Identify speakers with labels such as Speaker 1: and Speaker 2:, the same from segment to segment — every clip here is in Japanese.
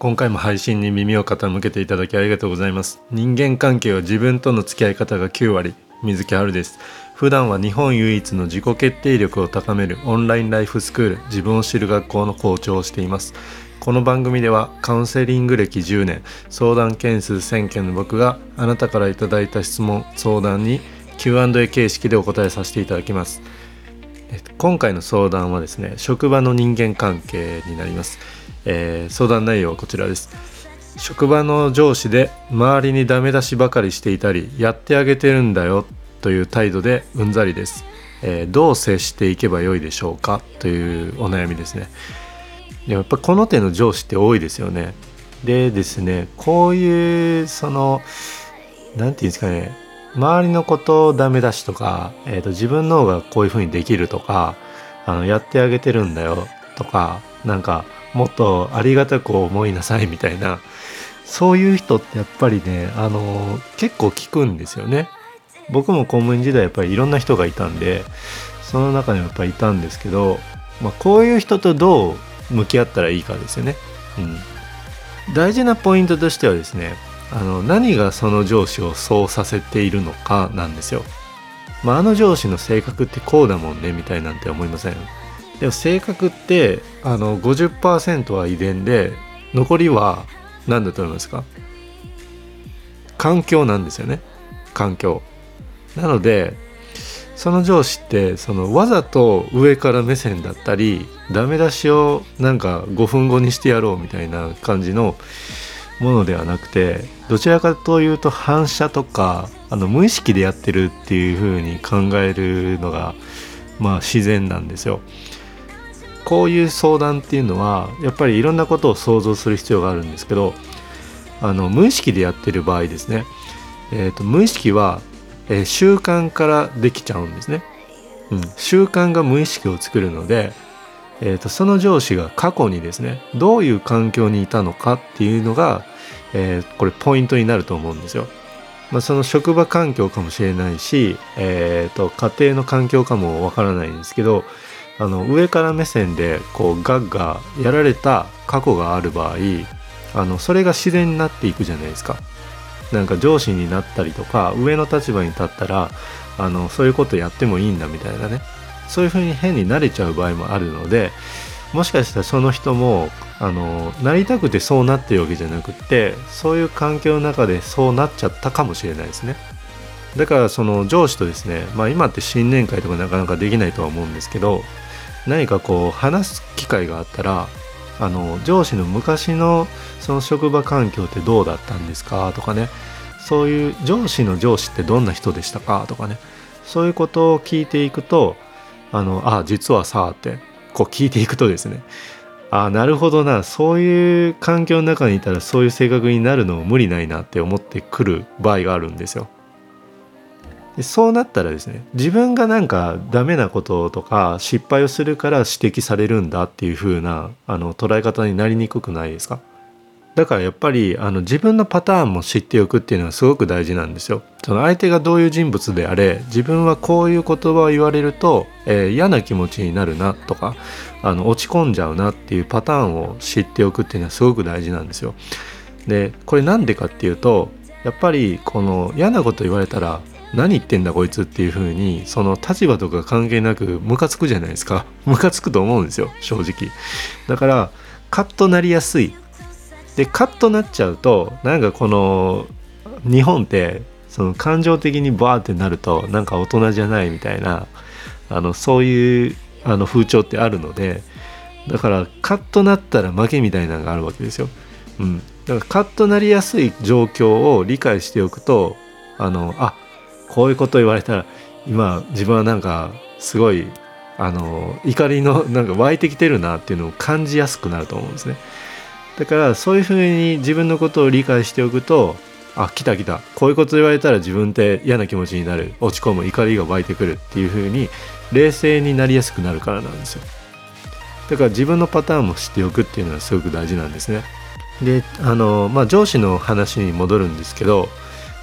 Speaker 1: 今回も配信に耳を傾けていただきありがとうございます。人間関係は自分との付き合い方が9割水木春です。普段は日本唯一の自己決定力を高めるオンラインライフスクール自分を知る学校の校長をしています。この番組ではカウンセリング歴10年相談件数1000件の僕があなたからいただいた質問相談に Q&A 形式でお答えさせていただきます。今回の相談はですね職場の人間関係になります。えー、相談内容はこちらです。職場の上司で周りにダメ出しばかりしていたりやってあげてるんだよという態度でうんざりです、えー、どう接していけばよいでしょうか？というお悩みですね。やっぱこの手の上司って多いですよね。でですねこういうその何て言うんですかね。周りのことをダメ出しとか、えーと、自分の方がこういうふうにできるとかあのやってあげてるんだよとかなんかもっとありがたく思いなさいみたいなそういう人ってやっぱりねあの結構聞くんですよね。僕も公務員時代やっぱりいろんな人がいたんでその中にもやっぱりいたんですけど、まあ、こういう人とどう向き合ったらいいかですよね、うん、大事なポイントとしてはですねあの何がその上司をそうさせているのかなんですよ、まあ、あの上司の性格ってこうだもんねみたいなんて思いません？でも性格ってあの50%は遺伝で残りは何だと思いますか？環境なんですよね。環境。なのでその上司ってそのわざと上から目線だったりダメ出しをなんか5分後にしてやろうみたいな感じのものではなくてどちらかというと反射とかあの無意識でやってるっていう風に考えるのがまあ自然なんですよ。こういう相談っていうのはやっぱりいろんなことを想像する必要があるんですけどあの無意識でやってる場合ですね、えーと、無意識は、えー、習慣からできちゃうんですね、うん、習慣が無意識を作るので、えーと、その上司が過去にですねどういう環境にいたのかっていうのが、えー、これポイントになると思うんですよ。まあ、その職場環境かもしれないし、えーと家庭の環境かもわからないんですけどあの上から目線でこうガッガやられた過去がある場合あのそれが自然になっていくじゃないですか。なんか上司になったりとか上の立場に立ったらあのそういうことやってもいいんだみたいなねそういうふうに変に慣れちゃう場合もあるのでもしかしたらその人もあのなりたくてそうなってるわけじゃなくってそういう環境の中でそうなっちゃったかもしれないですね。だからその上司とですね、まあ、今って新年会とかなかなかできないとは思うんですけど何かこう話す機会があったらあの上司の昔のその職場環境ってどうだったんですか？とかね。そういう上司の上司ってどんな人でしたか？とかね。そういうことを聞いていくとあのあ実はさってこう聞いていくとですね。あなるほどな。そういう環境の中にいたらそういう性格になるのも無理ないなって思ってくる場合があるんですよ。でそうなったらですね自分がなんかダメなこととか失敗をするから指摘されるんだっていう風なあな捉え方になりにくくないですか？だからやっぱりあの自分のパターンも知っておくっていうのはすごく大事なんですよ。その相手がどういう人物であれ自分はこういう言葉を言われると、えー、嫌な気持ちになるなとかあの落ち込んじゃうなっていうパターンを知っておくっていうのはすごく大事なんですよ。でこれなんでかっていうとやっぱりこの嫌なこと言われたら何言ってんだこいつっていう風にその立場とか関係なくムカつくじゃないですか。ムカつくと思うんですよ正直。だからカッとなりやすい。でカッとなっちゃうとなんかこの日本ってその感情的にバーってなるとなんか大人じゃないみたいなあのそういうあの風潮ってあるのでだからカッとなったら負けみたいなのがあるわけですよ。うん、だからカッとなりやすい状況を理解しておくとあのあこういうこと言われたら今自分はなんかすごいあの怒りのなんか湧いてきてるなっていうのを感じやすくなると思うんですね。だからそういうふうに自分のことを理解しておくとあ来た来た。こういうこと言われたら自分って嫌な気持ちになる。落ち込む怒りが湧いてくるっていうふうに冷静になりやすくなるからなんですよ。だから自分のパターンも知っておくっていうのはすごく大事なんですね。であのまあ上司の話に戻るんですけど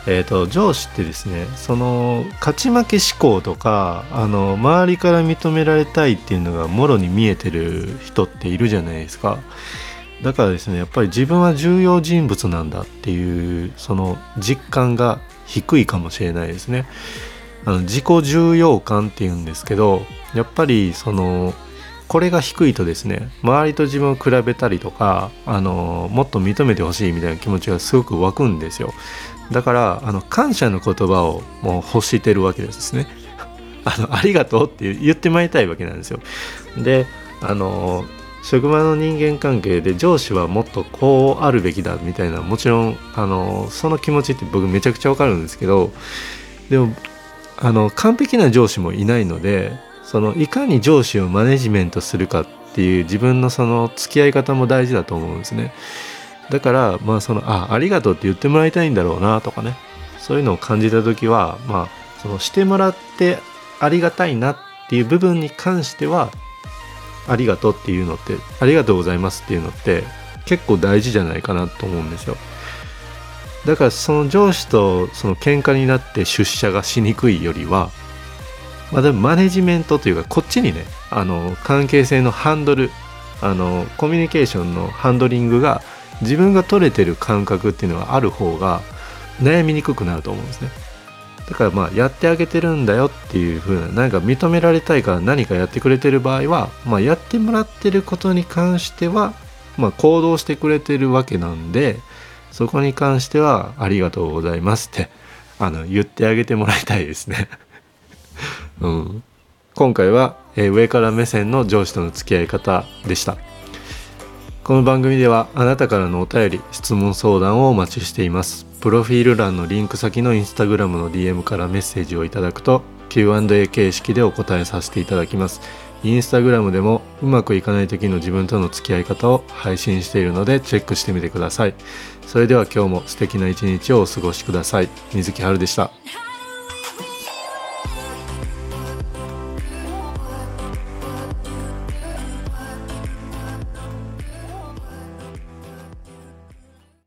Speaker 1: えーと、上司ってですねその勝ち負け思考とかあの周りから認められたいっていうのがもろに見えてる人っているじゃないですか。だからですねやっぱり自分は重要人物なんだっていうその実感が低いかもしれないですね。あの自己重要感っていうんですけどやっぱりそのこれが低いとですね周りと自分を比べたりとかあのもっと認めてほしいみたいな気持ちがすごく湧くんですよ。だからあの感謝の言葉をもう欲してるわけですね。あのありがとうって言ってまいりたいわけなんですよ。であの職場の人間関係で上司はもっとこうあるべきだみたいなもちろんあのその気持ちって僕めちゃくちゃわかるんですけどでもあの完璧な上司もいないのでそのいかに上司をマネジメントするかっていう自分のその付き合い方も大事だと思うんですね。だからまあそのあありがとうって言ってもらいたいんだろうなとかね。そういうのを感じた時はまあそのしてもらってありがたいなっていう部分に関してはありがとうっていうのってありがとうございますっていうのって結構大事じゃないかなと思うんですよ。だからその上司とその喧嘩になって出社がしにくいよりはまあでもマネジメントというかこっちにねあの関係性のハンドルあのコミュニケーションのハンドリングが自分が取れてる感覚っていうのがある方が悩みにくくなると思うんですねだからまあやってあげてるんだよっていう風ななんか認められたいから何かやってくれてる場合は、まあ、やってもらってることに関しては、まあ、行動してくれてるわけなんでそこに関してはありがとうございますってあの言ってあげてもらいたいですね。うん、今回は、え、上から目線の上司との付き合い方でした。この番組ではあなたからのお便り質問相談をお待ちしています。プロフィール欄のリンク先のインスタグラムの DM からメッセージをいただくと Q&A 形式でお答えさせていただきます。インスタグラムでもうまくいかない時の自分との付き合い方を配信しているのでチェックしてみてください。それでは今日も素敵な一日をお過ごしください。水木春でした。